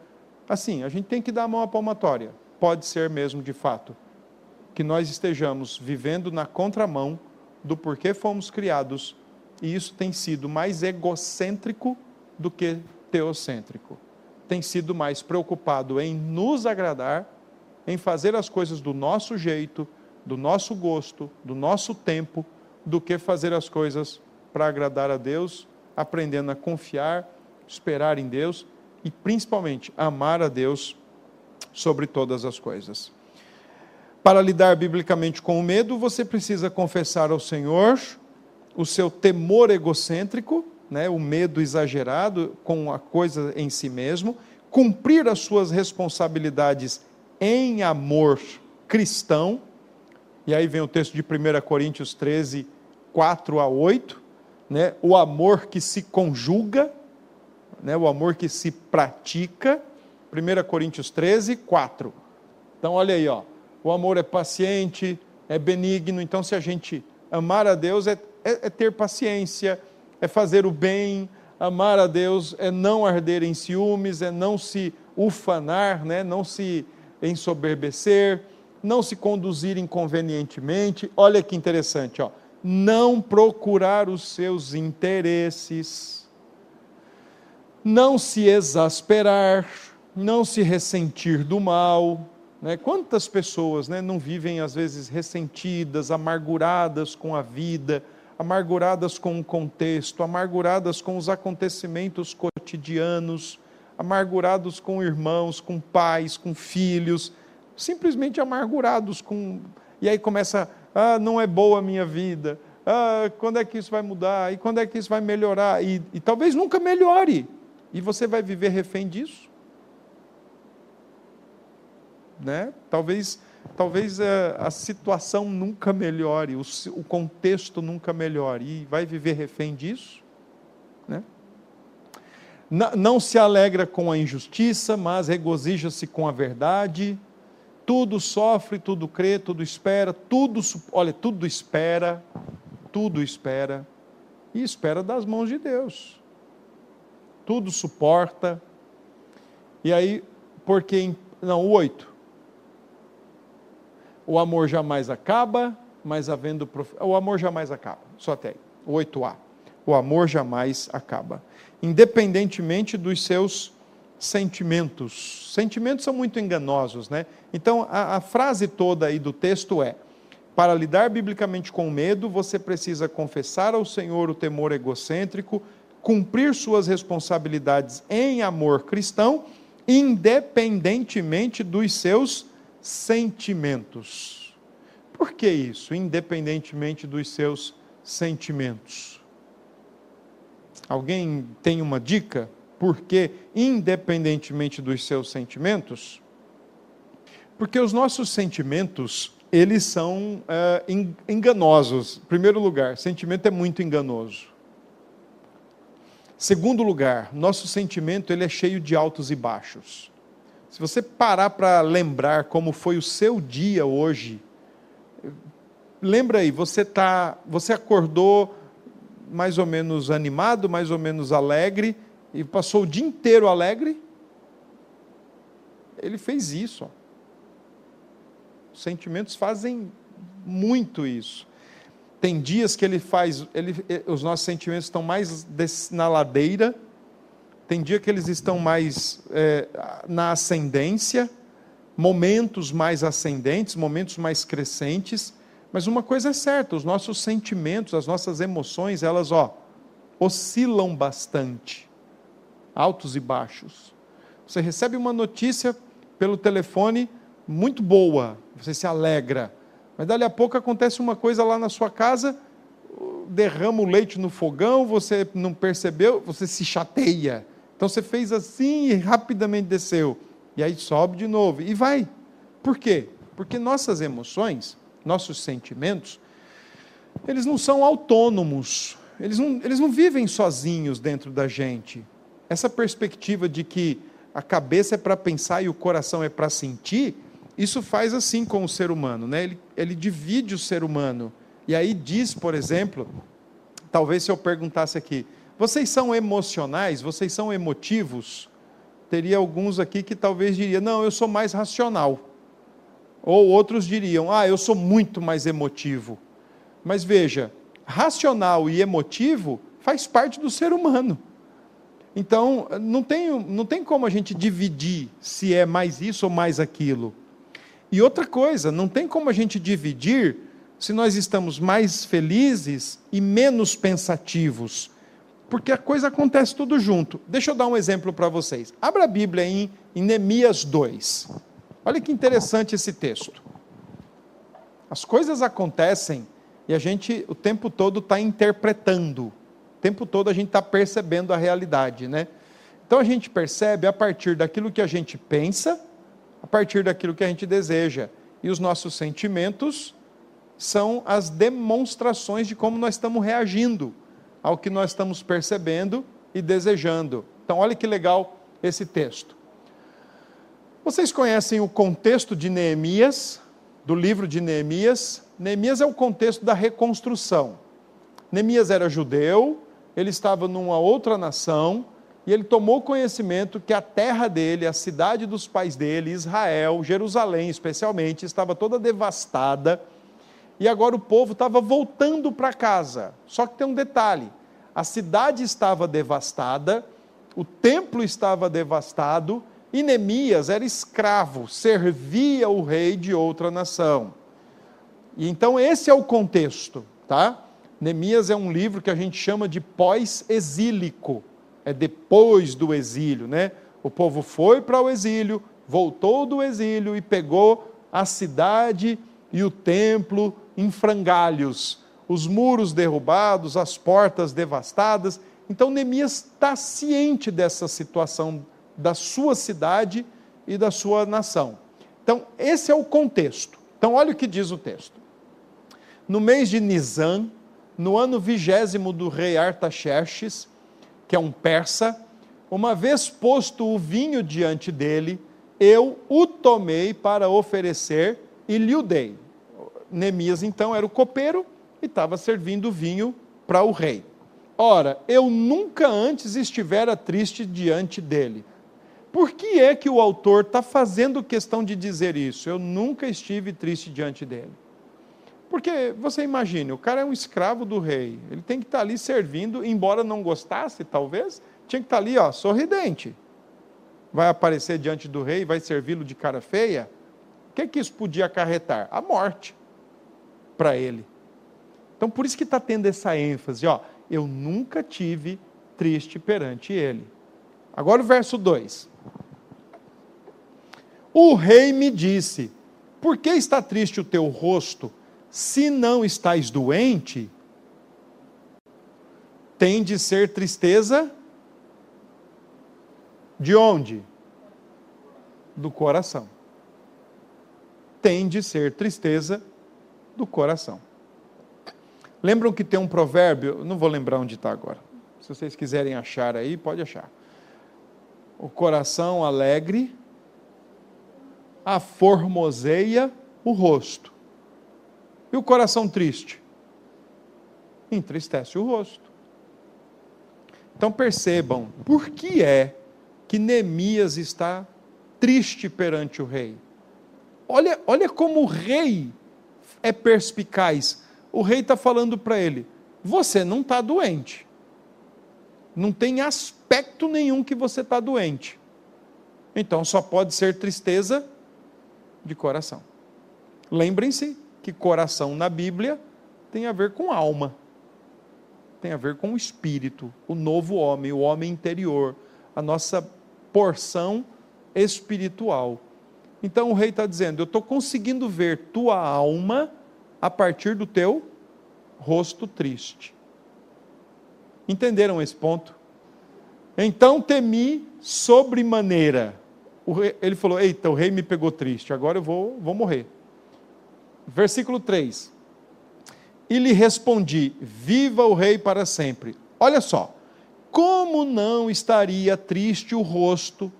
assim, a gente tem que dar a mão à palmatória. Pode ser mesmo de fato que nós estejamos vivendo na contramão do porquê fomos criados, e isso tem sido mais egocêntrico do que teocêntrico tem sido mais preocupado em nos agradar, em fazer as coisas do nosso jeito, do nosso gosto, do nosso tempo, do que fazer as coisas para agradar a Deus, aprendendo a confiar, esperar em Deus e principalmente amar a Deus sobre todas as coisas. Para lidar biblicamente com o medo, você precisa confessar ao Senhor o seu temor egocêntrico, né, o medo exagerado com a coisa em si mesmo, cumprir as suas responsabilidades em amor cristão. E aí vem o texto de 1 Coríntios 13, 4 a 8, né, o amor que se conjuga, né, o amor que se pratica. 1 Coríntios 13, 4. Então, olha aí, ó, o amor é paciente, é benigno. Então, se a gente amar a Deus, é, é, é ter paciência, é fazer o bem, amar a Deus é não arder em ciúmes, é não se ufanar, né? não se ensoberbecer, não se conduzir inconvenientemente. Olha que interessante, ó. não procurar os seus interesses, não se exasperar, não se ressentir do mal. Né? Quantas pessoas né, não vivem, às vezes, ressentidas, amarguradas com a vida, amarguradas com o contexto, amarguradas com os acontecimentos cotidianos, amargurados com irmãos, com pais, com filhos, simplesmente amargurados com. E aí começa, ah, não é boa a minha vida, ah, quando é que isso vai mudar? E quando é que isso vai melhorar? E, e talvez nunca melhore. E você vai viver refém disso. Né? Talvez talvez a, é, a situação nunca melhore, o, o, contexto nunca melhore, e vai viver refém disso? Né? Não, se alegra com a injustiça, mas regozija-se com a verdade. Tudo sofre, tudo crê, tudo espera, tudo, olha, tudo espera, tudo espera, e espera das mãos de Deus. Tudo suporta. E aí, porque, não, o oito o amor jamais acaba, mas havendo. O amor jamais acaba, só tem. 8a. O amor jamais acaba. Independentemente dos seus sentimentos. Sentimentos são muito enganosos, né? Então, a, a frase toda aí do texto é: para lidar biblicamente com o medo, você precisa confessar ao Senhor o temor egocêntrico, cumprir suas responsabilidades em amor cristão, independentemente dos seus sentimentos. Por que isso? Independentemente dos seus sentimentos. Alguém tem uma dica? Porque, independentemente dos seus sentimentos, porque os nossos sentimentos, eles são é, enganosos. Em primeiro lugar, sentimento é muito enganoso. Segundo lugar, nosso sentimento ele é cheio de altos e baixos. Se você parar para lembrar como foi o seu dia hoje, lembra aí, você tá, você acordou mais ou menos animado, mais ou menos alegre e passou o dia inteiro alegre? ele fez isso. Os sentimentos fazem muito isso. Tem dias que ele faz, ele, os nossos sentimentos estão mais na ladeira, tem dia que eles estão mais é, na ascendência, momentos mais ascendentes, momentos mais crescentes. Mas uma coisa é certa, os nossos sentimentos, as nossas emoções, elas, ó, oscilam bastante, altos e baixos. Você recebe uma notícia pelo telefone muito boa, você se alegra. Mas dali a pouco acontece uma coisa lá na sua casa, derrama o leite no fogão, você não percebeu, você se chateia. Então você fez assim e rapidamente desceu. E aí sobe de novo. E vai. Por quê? Porque nossas emoções, nossos sentimentos, eles não são autônomos. Eles não, eles não vivem sozinhos dentro da gente. Essa perspectiva de que a cabeça é para pensar e o coração é para sentir, isso faz assim com o ser humano, né? Ele, ele divide o ser humano. E aí diz, por exemplo, talvez se eu perguntasse aqui, vocês são emocionais? Vocês são emotivos? Teria alguns aqui que talvez diriam, não, eu sou mais racional. Ou outros diriam, ah, eu sou muito mais emotivo. Mas veja, racional e emotivo faz parte do ser humano. Então, não tem, não tem como a gente dividir se é mais isso ou mais aquilo. E outra coisa, não tem como a gente dividir se nós estamos mais felizes e menos pensativos. Porque a coisa acontece tudo junto. Deixa eu dar um exemplo para vocês. Abra a Bíblia em, em Neemias 2. Olha que interessante esse texto. As coisas acontecem e a gente o tempo todo está interpretando. O tempo todo a gente está percebendo a realidade, né? Então a gente percebe a partir daquilo que a gente pensa a partir daquilo que a gente deseja. E os nossos sentimentos são as demonstrações de como nós estamos reagindo ao que nós estamos percebendo e desejando. Então, olha que legal esse texto. Vocês conhecem o contexto de Neemias, do livro de Neemias? Neemias é o contexto da reconstrução. Neemias era judeu, ele estava numa outra nação, e ele tomou conhecimento que a terra dele, a cidade dos pais dele, Israel, Jerusalém especialmente, estava toda devastada. E agora o povo estava voltando para casa. Só que tem um detalhe: a cidade estava devastada, o templo estava devastado, e Neemias era escravo, servia o rei de outra nação. E então esse é o contexto, tá? Neemias é um livro que a gente chama de pós-exílico é depois do exílio, né? O povo foi para o exílio, voltou do exílio e pegou a cidade e o templo em frangalhos, os muros derrubados, as portas devastadas. Então Neemias está ciente dessa situação da sua cidade e da sua nação. Então, esse é o contexto. Então, olha o que diz o texto. No mês de Nisan, no ano vigésimo do rei Artaxerxes, que é um persa, uma vez posto o vinho diante dele, eu o tomei para oferecer e lhe o dei. Neemias, então, era o copeiro e estava servindo vinho para o rei. Ora, eu nunca antes estivera triste diante dele. Por que é que o autor está fazendo questão de dizer isso? Eu nunca estive triste diante dele. Porque você imagine, o cara é um escravo do rei, ele tem que estar ali servindo, embora não gostasse, talvez, tinha que estar ali, ó, sorridente. Vai aparecer diante do rei, vai servi-lo de cara feia? O que, que isso podia acarretar? A morte para ele. Então, por isso que está tendo essa ênfase, ó, eu nunca tive triste perante ele. Agora o verso 2. O rei me disse: Por que está triste o teu rosto? Se não estáis doente, tem de ser tristeza de onde? Do coração. Tem de ser tristeza do coração. Lembram que tem um provérbio, não vou lembrar onde está agora. Se vocês quiserem achar aí, pode achar. O coração alegre aformoseia o rosto. E o coração triste? Entristece o rosto. Então percebam, por que é que Neemias está triste perante o rei. Olha, olha como o rei é perspicaz. O rei está falando para ele: você não está doente. Não tem aspecto nenhum que você está doente. Então só pode ser tristeza de coração. Lembrem-se que coração na Bíblia tem a ver com alma, tem a ver com o espírito, o novo homem, o homem interior, a nossa porção espiritual. Então o rei está dizendo: Eu estou conseguindo ver tua alma a partir do teu rosto triste. Entenderam esse ponto? Então temi sobremaneira. Rei, ele falou: Eita, o rei me pegou triste, agora eu vou, vou morrer. Versículo 3. E lhe respondi: Viva o rei para sempre. Olha só, como não estaria triste o rosto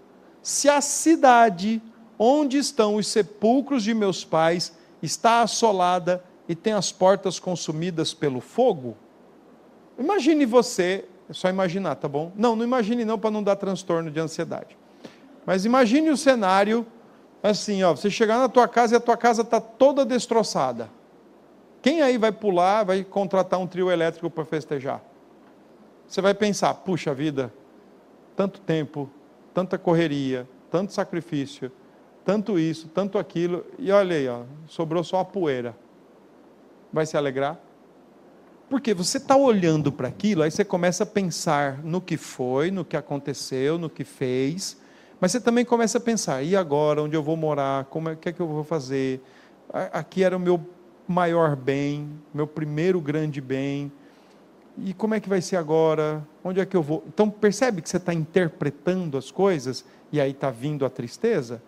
se a cidade onde estão os sepulcros de meus pais está assolada e tem as portas consumidas pelo fogo? Imagine você, é só imaginar, tá bom? Não, não imagine não para não dar transtorno de ansiedade. Mas imagine o cenário assim, ó, você chegar na tua casa e a tua casa está toda destroçada. Quem aí vai pular, vai contratar um trio elétrico para festejar? Você vai pensar, puxa vida, tanto tempo, tanta correria, tanto sacrifício, tanto isso, tanto aquilo, e olha aí, ó, sobrou só a poeira. Vai se alegrar? Porque você está olhando para aquilo, aí você começa a pensar no que foi, no que aconteceu, no que fez, mas você também começa a pensar, e agora, onde eu vou morar, como é, que é que eu vou fazer? Aqui era o meu maior bem, meu primeiro grande bem, e como é que vai ser agora? Onde é que eu vou? Então percebe que você está interpretando as coisas e aí está vindo a tristeza?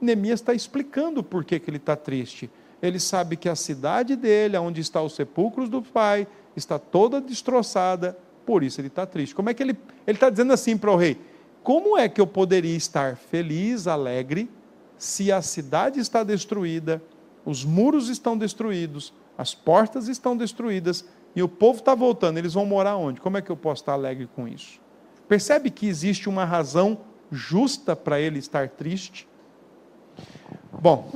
Neemias está explicando por que, ele está triste. Ele sabe que a cidade dele, onde está os sepulcros do pai, está toda destroçada, por isso ele está triste. Como é que ele. Ele está dizendo assim para o rei: como é que eu poderia estar feliz, alegre, se a cidade está destruída, os muros estão destruídos, as portas estão destruídas e o povo está voltando? Eles vão morar onde? Como é que eu posso estar alegre com isso? Percebe que existe uma razão justa para ele estar triste? Bom,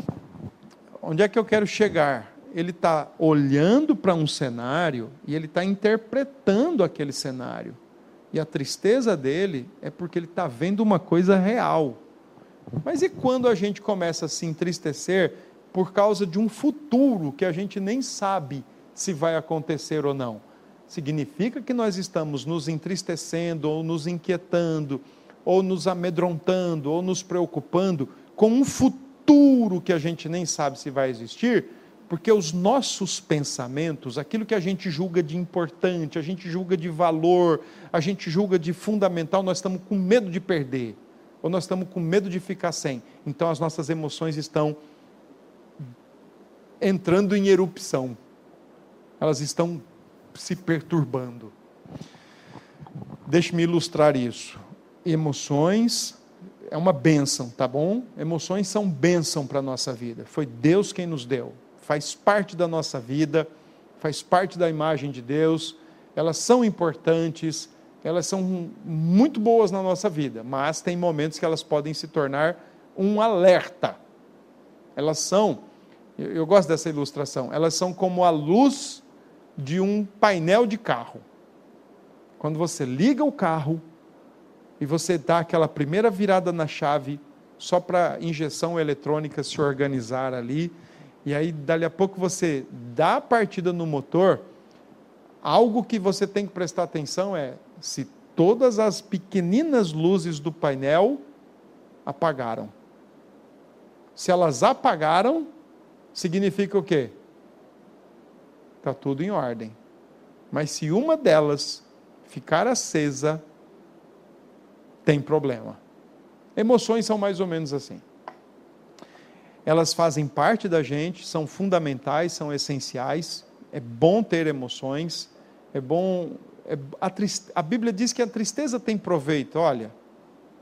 onde é que eu quero chegar? Ele está olhando para um cenário e ele está interpretando aquele cenário. E a tristeza dele é porque ele está vendo uma coisa real. Mas e quando a gente começa a se entristecer por causa de um futuro que a gente nem sabe se vai acontecer ou não? Significa que nós estamos nos entristecendo, ou nos inquietando, ou nos amedrontando, ou nos preocupando com um futuro que a gente nem sabe se vai existir? Porque os nossos pensamentos, aquilo que a gente julga de importante, a gente julga de valor, a gente julga de fundamental, nós estamos com medo de perder, ou nós estamos com medo de ficar sem. Então as nossas emoções estão entrando em erupção, elas estão se perturbando. Deixe-me ilustrar isso. Emoções é uma bênção, tá bom? Emoções são bênção para a nossa vida. Foi Deus quem nos deu faz parte da nossa vida, faz parte da imagem de Deus, elas são importantes, elas são muito boas na nossa vida, mas tem momentos que elas podem se tornar um alerta. Elas são, eu gosto dessa ilustração, elas são como a luz de um painel de carro. Quando você liga o carro e você dá aquela primeira virada na chave, só para a injeção eletrônica se organizar ali, e aí, dali a pouco, você dá a partida no motor. Algo que você tem que prestar atenção é se todas as pequeninas luzes do painel apagaram. Se elas apagaram, significa o quê? Está tudo em ordem. Mas se uma delas ficar acesa, tem problema. Emoções são mais ou menos assim elas fazem parte da gente, são fundamentais, são essenciais. É bom ter emoções, é bom. É, a, a, Bíblia diz que a tristeza tem proveito. Olha,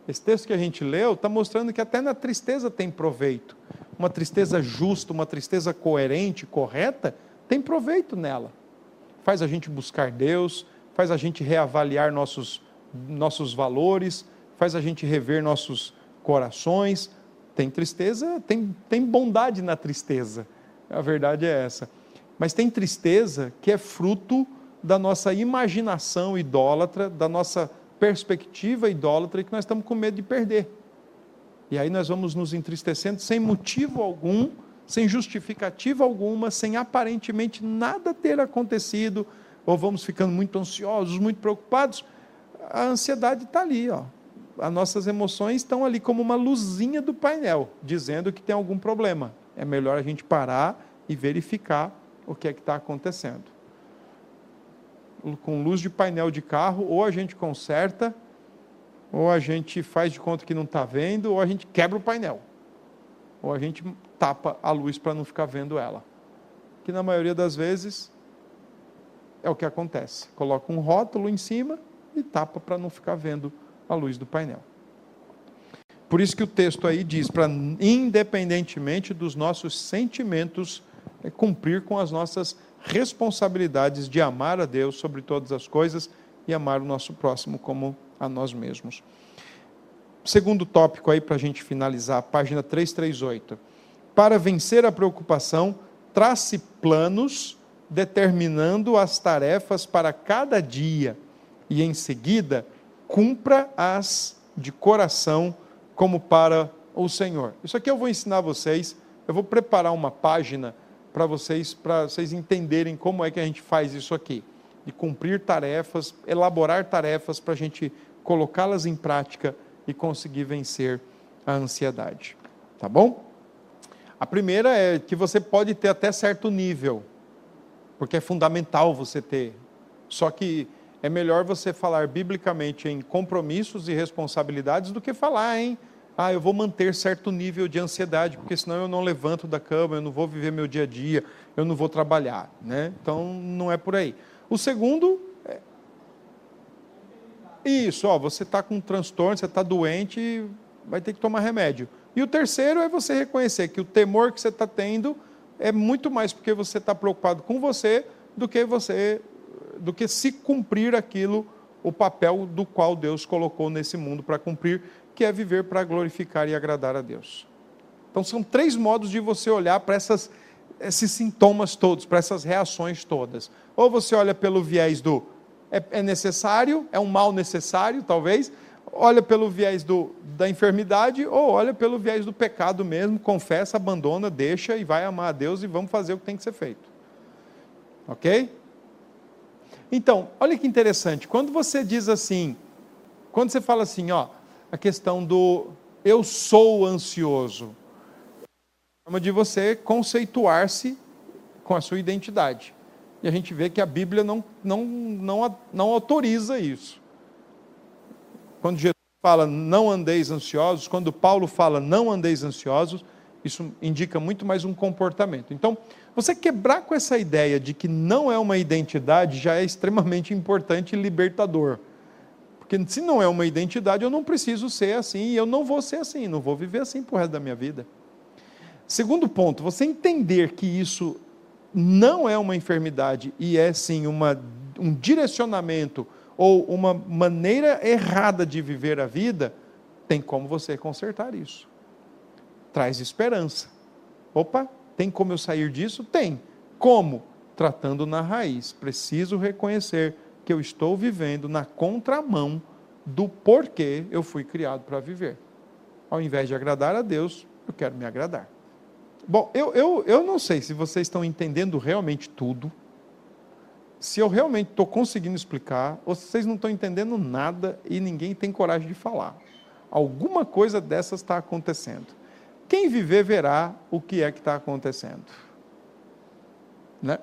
esse texto que a gente leu está mostrando que até na tristeza tem proveito. Uma tristeza justa, uma tristeza coerente, correta, tem proveito nela. Faz a gente buscar Deus, faz a gente reavaliar nossos, nossos valores, faz a gente rever nossos corações, Tem tristeza, tem, tem bondade na tristeza. A verdade é essa. Mas tem tristeza que é fruto da nossa imaginação idólatra, da nossa perspectiva idólatra que nós estamos com medo de perder. E aí nós vamos nos entristecendo sem motivo algum, sem justificativa alguma, sem aparentemente nada ter acontecido, ou vamos ficando muito ansiosos, muito preocupados. A ansiedade está ali, ó. As nossas emoções estão ali como uma luzinha do painel, dizendo que tem algum problema. É melhor a gente parar e verificar o que é que está acontecendo com luz de painel de carro, ou a gente conserta, ou a gente faz de conta que não está vendo, ou a gente quebra o painel. Ou a gente tapa a luz para não ficar vendo ela. Que na maioria das vezes é o que acontece. Coloca um rótulo em cima e tapa para não ficar vendo a luz do painel. Por isso que o texto aí diz para independentemente dos nossos sentimentos, é cumprir com as nossas responsabilidades de amar a Deus sobre todas as coisas e amar o nosso próximo como a nós mesmos. Segundo tópico aí para a gente finalizar, página 338. Para vencer a preocupação, trace planos determinando as tarefas para cada dia e em seguida cumpra-as de coração como para o Senhor. Isso aqui eu vou ensinar vocês. Eu vou preparar uma página para vocês, para vocês entenderem como é que a gente faz isso aqui. De cumprir tarefas, elaborar tarefas para a gente colocá-las em prática e conseguir vencer a ansiedade. Tá bom? A primeira é que você pode ter até certo nível, porque é fundamental você ter. Só que é melhor você falar biblicamente em compromissos e responsabilidades do que falar em ah, eu vou manter certo nível de ansiedade, porque senão eu não levanto da cama, eu não vou viver meu dia a dia, eu não vou trabalhar. Né? Então, não é por aí. O segundo é. Isso, ó, você está com um transtorno, você está doente, vai ter que tomar remédio. E o terceiro é você reconhecer que o temor que você está tendo é muito mais porque você está preocupado com você do que você, do que se cumprir aquilo, o papel do qual Deus colocou nesse mundo para cumprir, que é viver para glorificar e agradar a Deus. Então, são três modos de você olhar para essas, esses sintomas todos, para essas reações todas. Ou você olha pelo viés do é, é necessário, é um mal necessário, talvez, olha pelo viés do, da enfermidade, ou olha pelo viés do pecado mesmo, confessa, abandona, deixa e vai amar a Deus e vamos fazer o que tem que ser feito. Ok? Então, olha que interessante, quando você diz assim, quando você fala assim, ó, a questão do eu sou ansioso. Forma de você conceituar-se com a sua identidade. E a gente vê que a Bíblia não, não, não, não autoriza isso. Quando Jesus fala não andeis ansiosos, quando Paulo fala não andeis ansiosos, isso indica muito mais um comportamento. Então, você quebrar com essa ideia de que não é uma identidade já é extremamente importante e libertador. Porque se não é uma identidade, eu não preciso ser assim e eu não vou ser assim, não vou viver assim por resto da minha vida. Segundo ponto, você entender que isso não é uma enfermidade e é sim uma, um direcionamento ou uma maneira errada de viver a vida, tem como você consertar isso. Traz esperança. Opa, tem como eu sair disso? Tem. Como? Tratando na raiz. Preciso reconhecer que eu estou vivendo na contramão do porquê eu fui criado para viver. Ao invés de agradar a Deus, eu quero me agradar. Bom, eu, eu, eu não sei se vocês estão entendendo realmente tudo, se eu realmente estou conseguindo explicar, ou se vocês não estão entendendo nada e ninguém tem coragem de falar. Alguma coisa dessas está acontecendo. Quem viver verá o que é que está acontecendo. Né?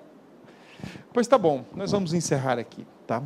Pois tá bom, nós vamos encerrar aqui, tá?